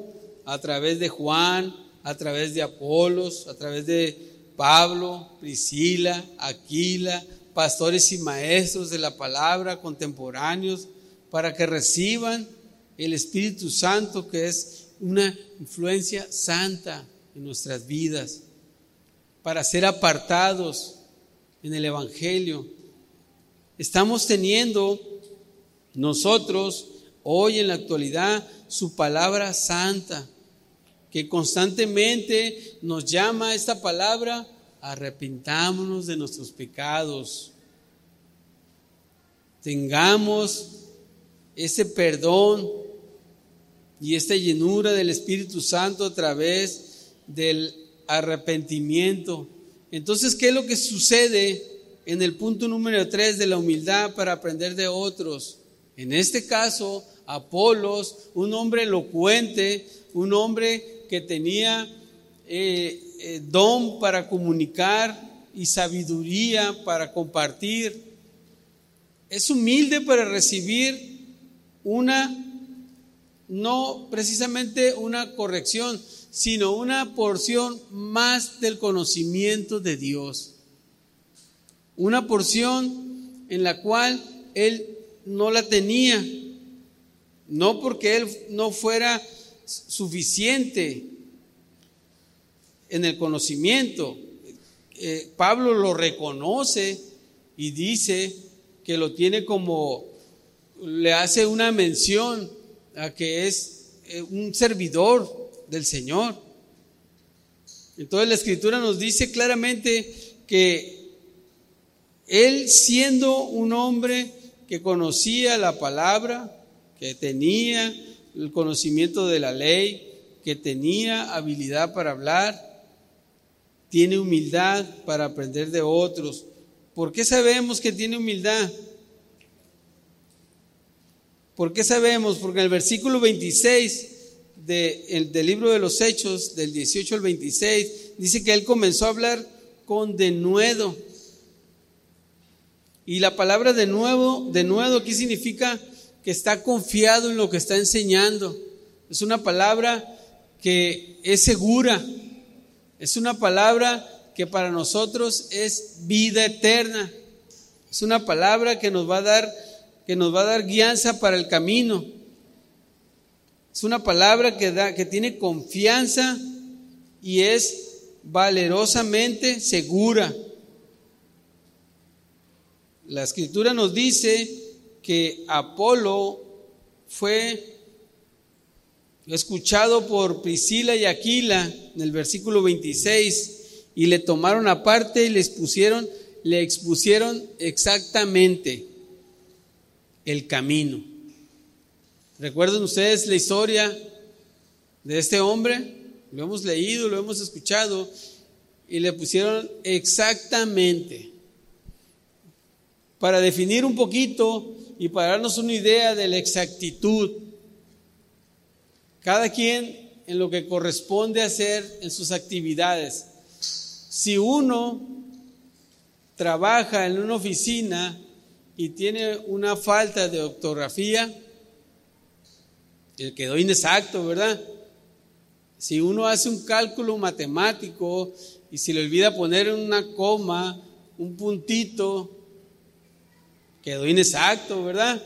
a través de Juan, a través de Apolos, a través de Pablo, Priscila, Aquila, pastores y maestros de la palabra contemporáneos, para que reciban el Espíritu Santo, que es una influencia santa en nuestras vidas, para ser apartados en el Evangelio. Estamos teniendo nosotros hoy en la actualidad su palabra santa que constantemente nos llama esta palabra, arrepintámonos de nuestros pecados, tengamos ese perdón y esta llenura del Espíritu Santo a través del arrepentimiento. Entonces, ¿qué es lo que sucede en el punto número 3 de la humildad para aprender de otros? En este caso, Apolos, un hombre elocuente, un hombre que tenía eh, eh, don para comunicar y sabiduría para compartir. es humilde para recibir una, no precisamente una corrección, sino una porción más del conocimiento de Dios. Una porción en la cual él no la tenía, no porque él no fuera suficiente en el conocimiento. Eh, Pablo lo reconoce y dice que lo tiene como, le hace una mención a que es eh, un servidor del Señor. Entonces la escritura nos dice claramente que él siendo un hombre que conocía la palabra, que tenía el conocimiento de la ley, que tenía habilidad para hablar, tiene humildad para aprender de otros. ¿Por qué sabemos que tiene humildad? ¿Por qué sabemos? Porque en el versículo 26 del libro de los Hechos, del 18 al 26, dice que él comenzó a hablar con denuedo. Y la palabra de nuevo, de nuevo aquí significa está confiado en lo que está enseñando. Es una palabra que es segura. Es una palabra que para nosotros es vida eterna. Es una palabra que nos va a dar que nos va a dar guianza para el camino. Es una palabra que da que tiene confianza y es valerosamente segura. La escritura nos dice que Apolo fue escuchado por Priscila y Aquila en el versículo 26 y le tomaron aparte y le expusieron, le expusieron exactamente el camino. ¿Recuerdan ustedes la historia de este hombre? Lo hemos leído, lo hemos escuchado y le pusieron exactamente para definir un poquito y para darnos una idea de la exactitud. Cada quien en lo que corresponde hacer en sus actividades. Si uno trabaja en una oficina y tiene una falta de ortografía, quedó inexacto, ¿verdad? Si uno hace un cálculo matemático y se le olvida poner una coma, un puntito, quedó inexacto, ¿verdad?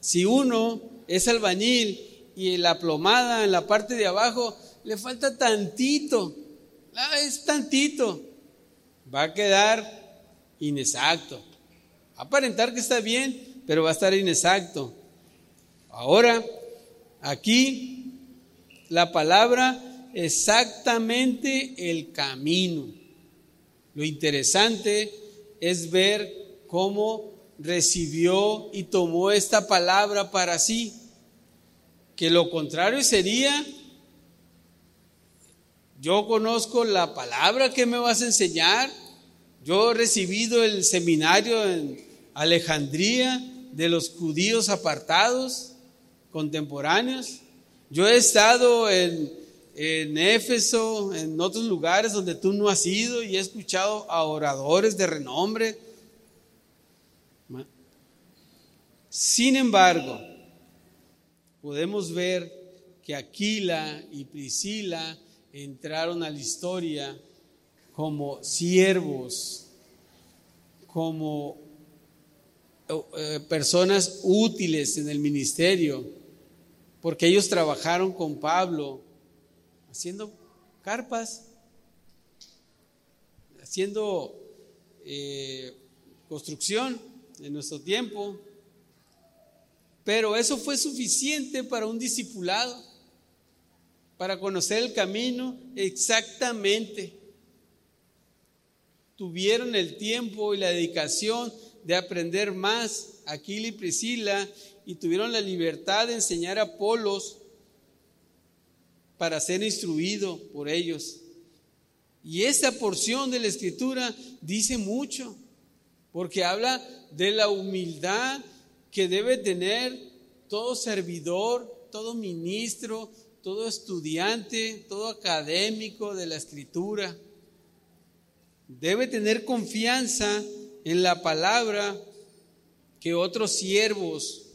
Si uno es albañil y la plomada en la parte de abajo le falta tantito, es tantito, va a quedar inexacto. Aparentar que está bien, pero va a estar inexacto. Ahora, aquí la palabra exactamente el camino. Lo interesante es ver cómo recibió y tomó esta palabra para sí, que lo contrario sería, yo conozco la palabra que me vas a enseñar, yo he recibido el seminario en Alejandría de los judíos apartados, contemporáneos, yo he estado en, en Éfeso, en otros lugares donde tú no has ido y he escuchado a oradores de renombre, Sin embargo, podemos ver que Aquila y Priscila entraron a la historia como siervos, como eh, personas útiles en el ministerio, porque ellos trabajaron con Pablo haciendo carpas, haciendo eh, construcción en nuestro tiempo. Pero eso fue suficiente para un discipulado, para conocer el camino exactamente. Tuvieron el tiempo y la dedicación de aprender más, Aquila y Priscila, y tuvieron la libertad de enseñar a Apolos para ser instruido por ellos. Y esta porción de la escritura dice mucho, porque habla de la humildad que debe tener todo servidor, todo ministro, todo estudiante, todo académico de la escritura. Debe tener confianza en la palabra que otros siervos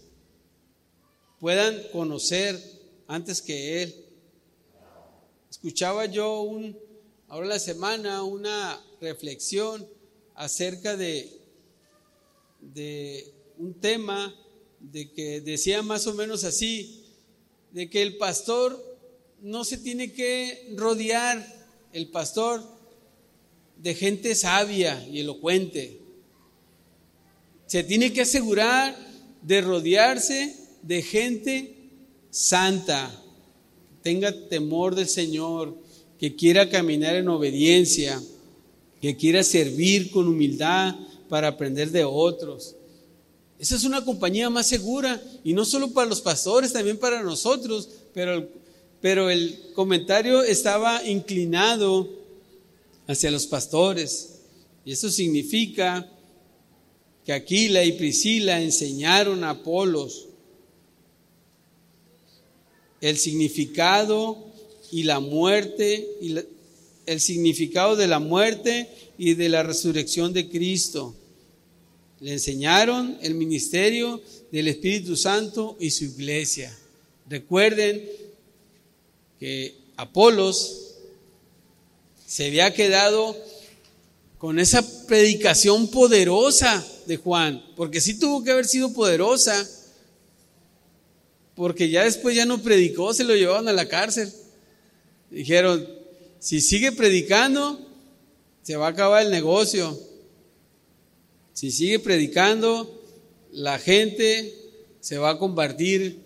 puedan conocer antes que Él. Escuchaba yo un, ahora la semana una reflexión acerca de, de un tema de que decía más o menos así, de que el pastor no se tiene que rodear, el pastor, de gente sabia y elocuente. Se tiene que asegurar de rodearse de gente santa, tenga temor del Señor, que quiera caminar en obediencia, que quiera servir con humildad para aprender de otros. Esa es una compañía más segura y no solo para los pastores, también para nosotros, pero, pero el comentario estaba inclinado hacia los pastores. Y eso significa que Aquila y Priscila enseñaron a Apolos el significado y la muerte, y el significado de la muerte y de la resurrección de Cristo. Le enseñaron el ministerio del Espíritu Santo y su iglesia. Recuerden que Apolos se había quedado con esa predicación poderosa de Juan, porque sí tuvo que haber sido poderosa, porque ya después ya no predicó, se lo llevaron a la cárcel. Dijeron, si sigue predicando, se va a acabar el negocio. Si sigue predicando, la gente se va a compartir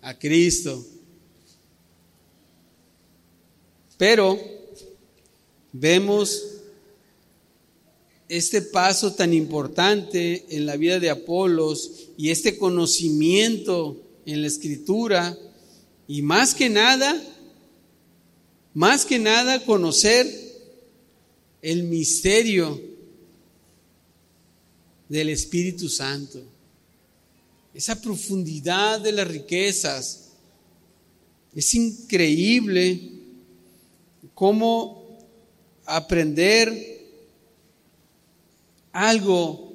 a Cristo. Pero vemos este paso tan importante en la vida de Apolos y este conocimiento en la escritura y más que nada, más que nada conocer el misterio del Espíritu Santo, esa profundidad de las riquezas. Es increíble cómo aprender algo,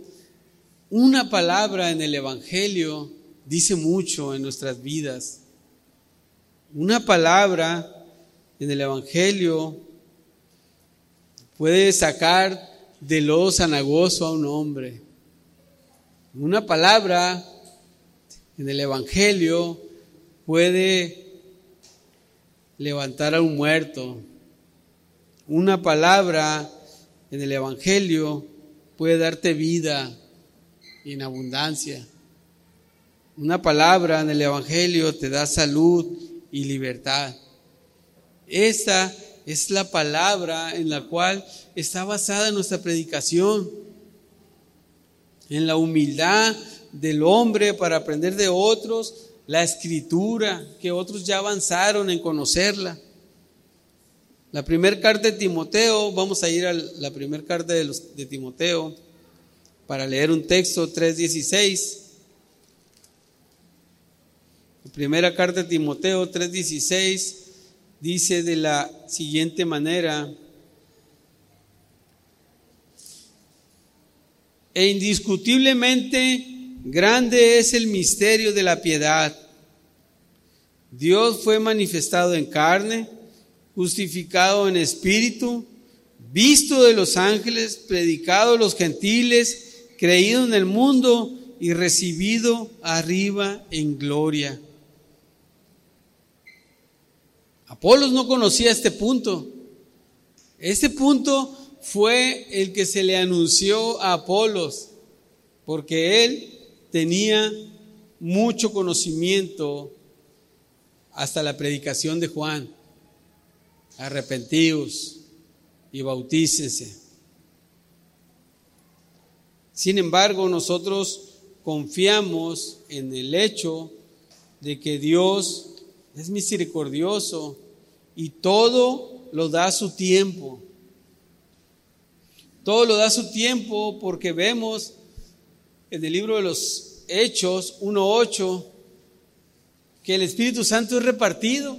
una palabra en el Evangelio, dice mucho en nuestras vidas. Una palabra en el Evangelio puede sacar de lo sanagoso a un hombre. Una palabra en el Evangelio puede levantar a un muerto. Una palabra en el Evangelio puede darte vida en abundancia. Una palabra en el Evangelio te da salud y libertad. Esa es la palabra en la cual está basada nuestra predicación, en la humildad del hombre para aprender de otros, la escritura, que otros ya avanzaron en conocerla. La primera carta de Timoteo, vamos a ir a la primera carta de, de Timoteo para leer un texto 3.16. Primera carta de Timoteo 3:16 dice de la siguiente manera, e indiscutiblemente grande es el misterio de la piedad. Dios fue manifestado en carne, justificado en espíritu, visto de los ángeles, predicado a los gentiles, creído en el mundo y recibido arriba en gloria. Apolos no conocía este punto. Este punto fue el que se le anunció a Apolos, porque él tenía mucho conocimiento hasta la predicación de Juan. Arrepentíos y bautícense. Sin embargo, nosotros confiamos en el hecho de que Dios es misericordioso y todo lo da a su tiempo. Todo lo da su tiempo porque vemos en el libro de los Hechos 1.8 que el Espíritu Santo es repartido.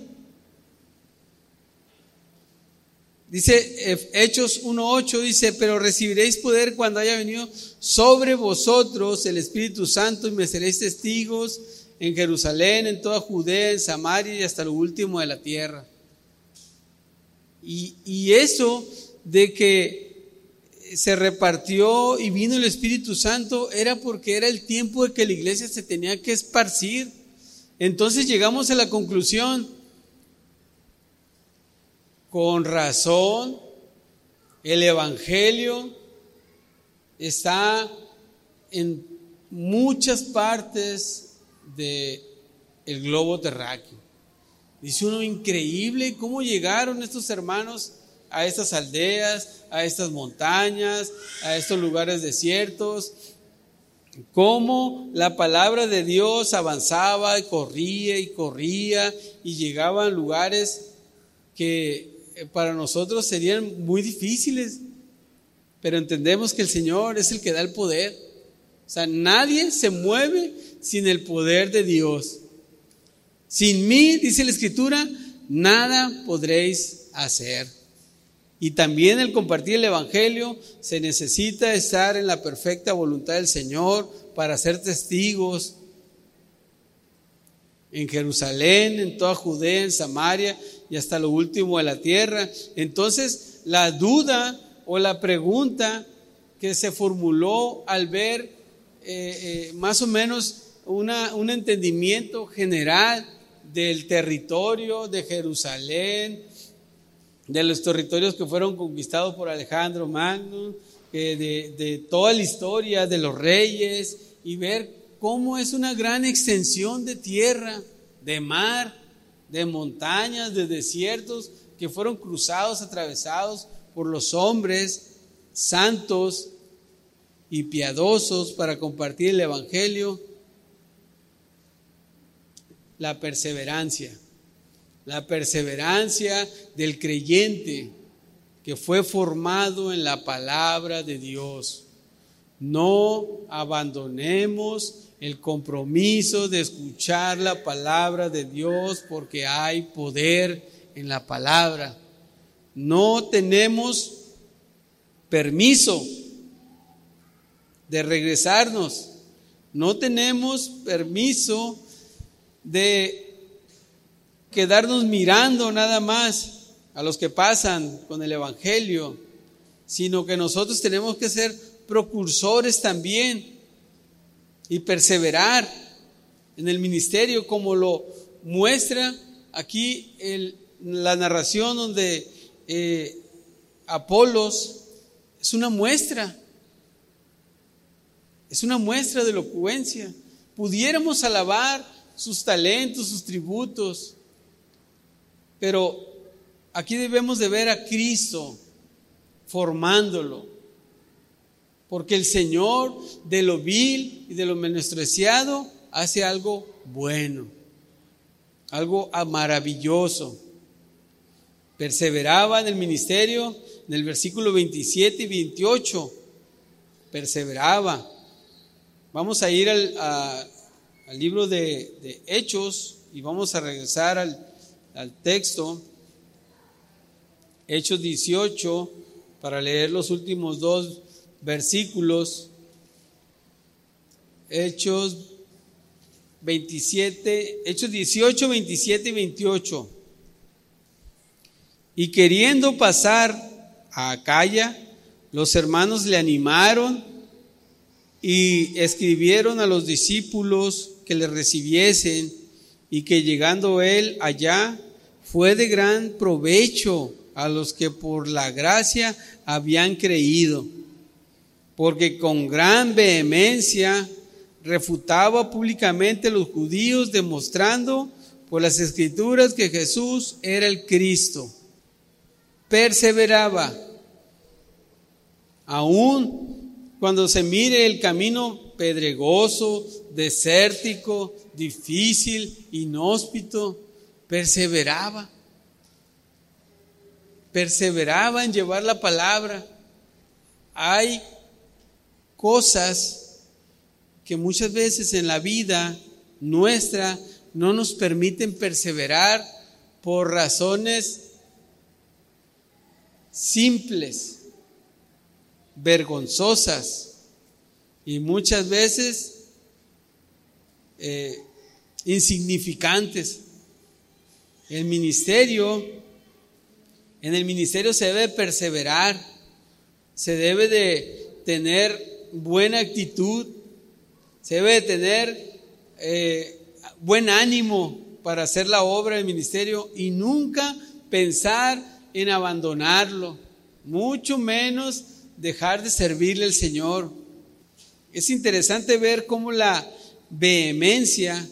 Dice Hechos 1.8, dice, pero recibiréis poder cuando haya venido sobre vosotros el Espíritu Santo y me seréis testigos en Jerusalén, en toda Judea, en Samaria y hasta lo último de la tierra. Y, y eso de que se repartió y vino el Espíritu Santo era porque era el tiempo de que la iglesia se tenía que esparcir. Entonces llegamos a la conclusión, con razón, el Evangelio está en muchas partes del el globo terráqueo. Dice uno increíble cómo llegaron estos hermanos a estas aldeas, a estas montañas, a estos lugares desiertos, cómo la palabra de Dios avanzaba y corría y corría y llegaba a lugares que eh, para nosotros serían muy difíciles, pero entendemos que el Señor es el que da el poder. O sea, nadie se mueve sin el poder de Dios. Sin mí, dice la Escritura, nada podréis hacer. Y también el compartir el Evangelio se necesita estar en la perfecta voluntad del Señor para ser testigos en Jerusalén, en toda Judea, en Samaria y hasta lo último de la tierra. Entonces, la duda o la pregunta que se formuló al ver eh, eh, más o menos una, un entendimiento general del territorio de Jerusalén, de los territorios que fueron conquistados por Alejandro Magno, de, de toda la historia de los reyes y ver cómo es una gran extensión de tierra, de mar, de montañas, de desiertos que fueron cruzados, atravesados por los hombres santos y piadosos para compartir el Evangelio. La perseverancia, la perseverancia del creyente que fue formado en la palabra de Dios. No abandonemos el compromiso de escuchar la palabra de Dios porque hay poder en la palabra. No tenemos permiso de regresarnos. No tenemos permiso de quedarnos mirando nada más a los que pasan con el Evangelio, sino que nosotros tenemos que ser procursores también y perseverar en el ministerio como lo muestra aquí la narración donde eh, Apolos es una muestra, es una muestra de elocuencia. Pudiéramos alabar sus talentos, sus tributos, pero aquí debemos de ver a Cristo formándolo porque el Señor de lo vil y de lo menospreciado hace algo bueno, algo maravilloso. Perseveraba en el ministerio, en el versículo 27 y 28. Perseveraba. Vamos a ir al, libro de, Hechos y vamos a regresar al, al texto. Hechos 18 para leer los últimos dos versículos, Hechos 27, Hechos 18, 27 y 28. Y queriendo pasar a Acaya, los hermanos le animaron y escribieron a los discípulos que le recibiesen y que llegando él allá fue de gran provecho a los que por la gracia habían creído porque con gran vehemencia refutaba públicamente a los judíos, demostrando por las escrituras que Jesús era el Cristo. Perseveraba, aún cuando se mire el camino pedregoso, desértico, difícil, inhóspito, perseveraba. Perseveraba en llevar la palabra. Hay cosas que muchas veces en la vida nuestra no nos permiten perseverar por razones simples, vergonzosas y muchas veces eh, insignificantes. El ministerio, en el ministerio se debe perseverar, se debe de tener buena actitud, se debe de tener eh, buen ánimo para hacer la obra del ministerio y nunca pensar en abandonarlo, mucho menos dejar de servirle al Señor. Es interesante ver cómo la vehemencia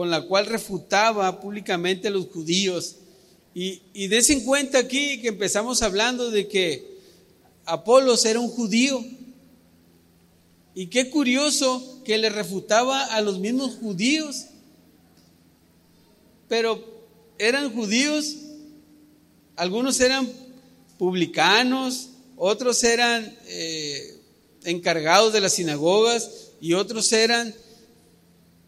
con la cual refutaba públicamente a los judíos. Y, y des en cuenta aquí que empezamos hablando de que Apolos era un judío. Y qué curioso que le refutaba a los mismos judíos. Pero eran judíos, algunos eran publicanos, otros eran eh, encargados de las sinagogas y otros eran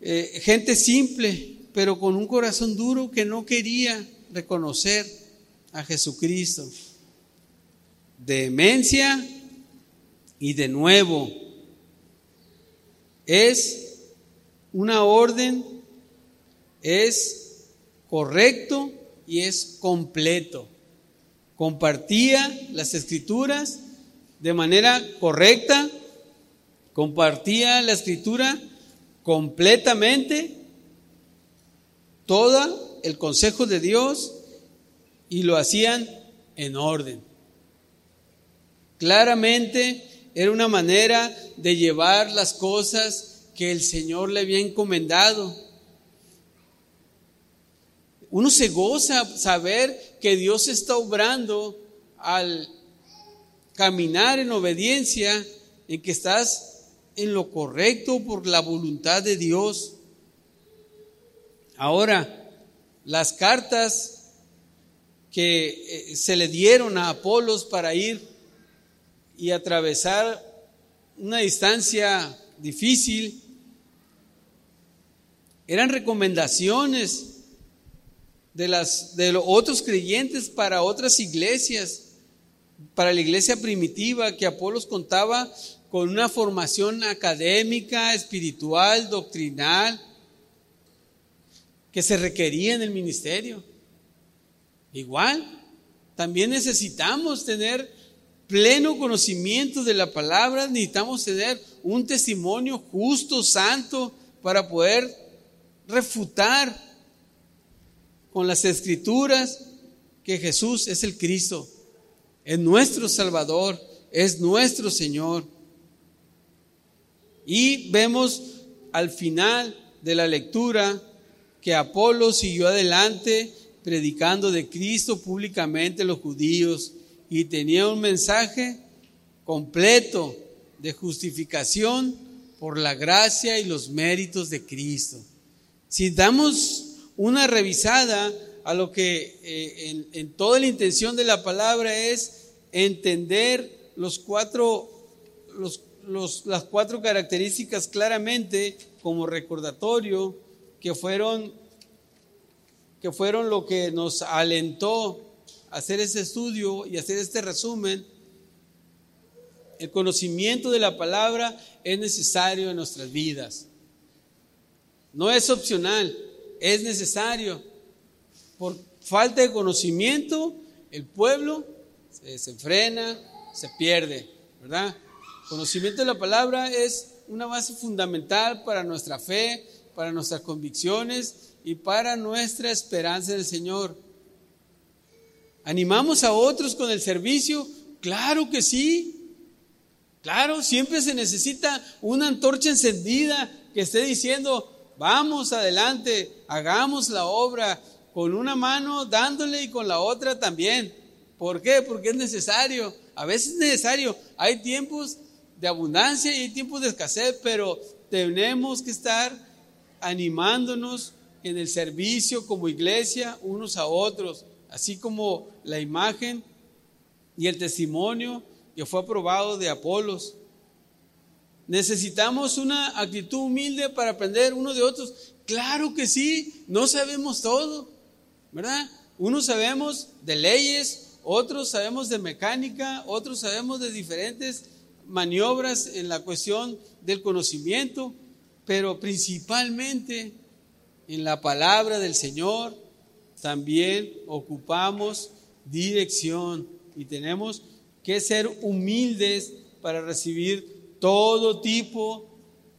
eh, gente simple, pero con un corazón duro que no quería reconocer a Jesucristo. Demencia y de nuevo es una orden, es correcto y es completo. Compartía las escrituras de manera correcta, compartía la escritura completamente todo el consejo de Dios y lo hacían en orden. Claramente era una manera de llevar las cosas que el Señor le había encomendado. Uno se goza saber que Dios está obrando al caminar en obediencia, en que estás en lo correcto por la voluntad de Dios. Ahora, las cartas que eh, se le dieron a Apolos para ir y atravesar una distancia difícil, eran recomendaciones de, las, de los otros creyentes para otras iglesias, para la iglesia primitiva que Apolos contaba con una formación académica, espiritual, doctrinal, que se requería en el ministerio. Igual, también necesitamos tener pleno conocimiento de la palabra, necesitamos tener un testimonio justo, santo, para poder refutar con las escrituras que Jesús es el Cristo, es nuestro Salvador, es nuestro Señor. Y vemos al final de la lectura que Apolo siguió adelante predicando de Cristo públicamente a los judíos y tenía un mensaje completo de justificación por la gracia y los méritos de Cristo. Si damos una revisada a lo que eh, en, en toda la intención de la palabra es entender los cuatro, los las cuatro características claramente como recordatorio que fueron, que fueron lo que nos alentó hacer ese estudio y hacer este resumen. El conocimiento de la palabra es necesario en nuestras vidas. No es opcional, es necesario. Por falta de conocimiento, el pueblo se desenfrena, se pierde, ¿verdad? Conocimiento de la palabra es una base fundamental para nuestra fe, para nuestras convicciones y para nuestra esperanza en el Señor. ¿Animamos a otros con el servicio? Claro que sí. Claro, siempre se necesita una antorcha encendida que esté diciendo, vamos adelante, hagamos la obra con una mano dándole y con la otra también. ¿Por qué? Porque es necesario. A veces es necesario. Hay tiempos de abundancia y tiempos de escasez, pero tenemos que estar animándonos en el servicio como iglesia unos a otros, así como la imagen y el testimonio que fue aprobado de Apolos. Necesitamos una actitud humilde para aprender unos de otros. Claro que sí, no sabemos todo, ¿verdad? Unos sabemos de leyes, otros sabemos de mecánica, otros sabemos de diferentes maniobras en la cuestión del conocimiento, pero principalmente en la palabra del Señor también ocupamos dirección y tenemos que ser humildes para recibir todo tipo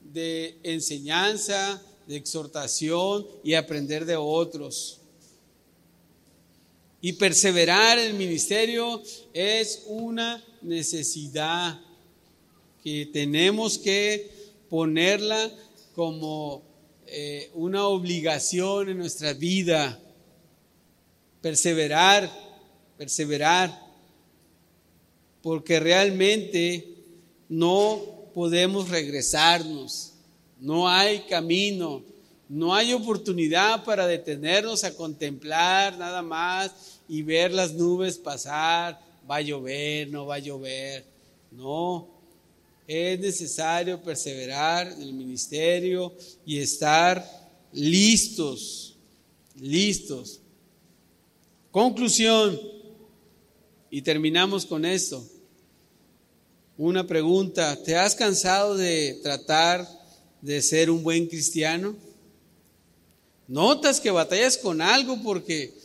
de enseñanza, de exhortación y aprender de otros. Y perseverar en el ministerio es una necesidad que tenemos que ponerla como eh, una obligación en nuestra vida. Perseverar, perseverar, porque realmente no podemos regresarnos, no hay camino, no hay oportunidad para detenernos a contemplar nada más y ver las nubes pasar, va a llover, no va a llover. No, es necesario perseverar en el ministerio y estar listos, listos. Conclusión, y terminamos con esto. Una pregunta, ¿te has cansado de tratar de ser un buen cristiano? ¿Notas que batallas con algo porque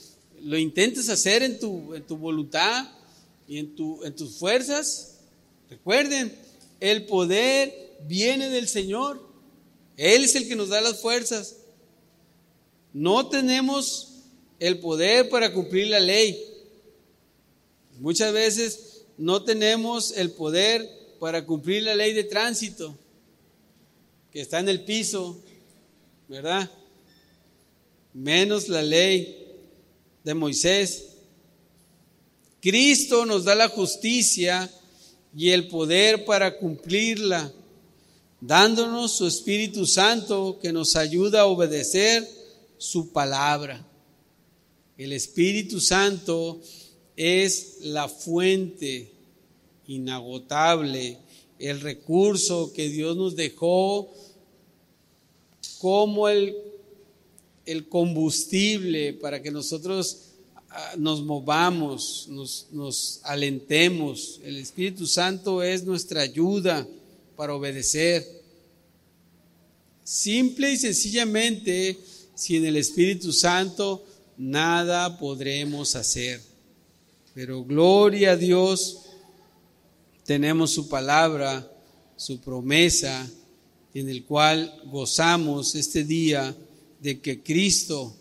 lo intentes hacer en tu, en tu voluntad y en, tu, en tus fuerzas, recuerden, el poder viene del Señor. Él es el que nos da las fuerzas. No tenemos el poder para cumplir la ley. Muchas veces no tenemos el poder para cumplir la ley de tránsito, que está en el piso, ¿verdad? Menos la ley de Moisés. Cristo nos da la justicia y el poder para cumplirla, dándonos su Espíritu Santo que nos ayuda a obedecer su palabra. El Espíritu Santo es la fuente inagotable, el recurso que Dios nos dejó como el el combustible para que nosotros nos movamos, nos, alentemos. El Espíritu Santo es nuestra ayuda para obedecer. Simple y sencillamente, sin el Espíritu Santo, nada podremos hacer. Pero gloria a Dios, tenemos su palabra, su promesa, en el cual gozamos este día de que Cristo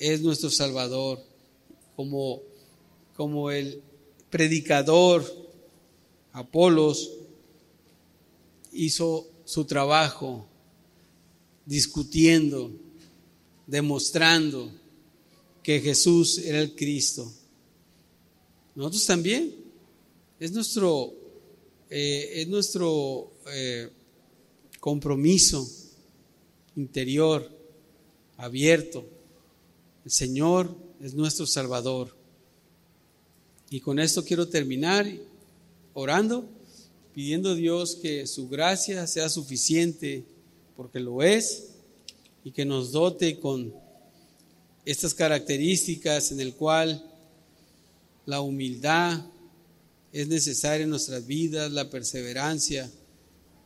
es nuestro Salvador, como, como el predicador Apolos hizo su trabajo discutiendo, demostrando que Jesús era el Cristo. Nosotros también. Es nuestro, eh, es nuestro eh, compromiso interior abierto. El Señor es nuestro Salvador. Y con esto quiero terminar orando, pidiendo a Dios que su gracia sea suficiente, porque lo es, y que nos dote con estas características en el cual la humildad es necesaria en nuestras vidas, la perseverancia,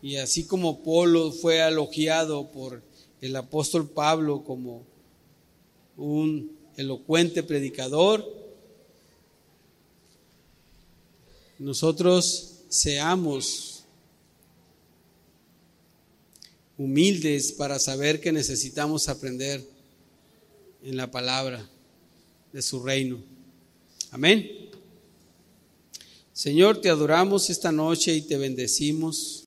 y así como Polo fue elogiado por el apóstol Pablo como un elocuente predicador, nosotros seamos humildes para saber que necesitamos aprender en la palabra de su reino. Amén. Señor, te adoramos esta noche y te bendecimos.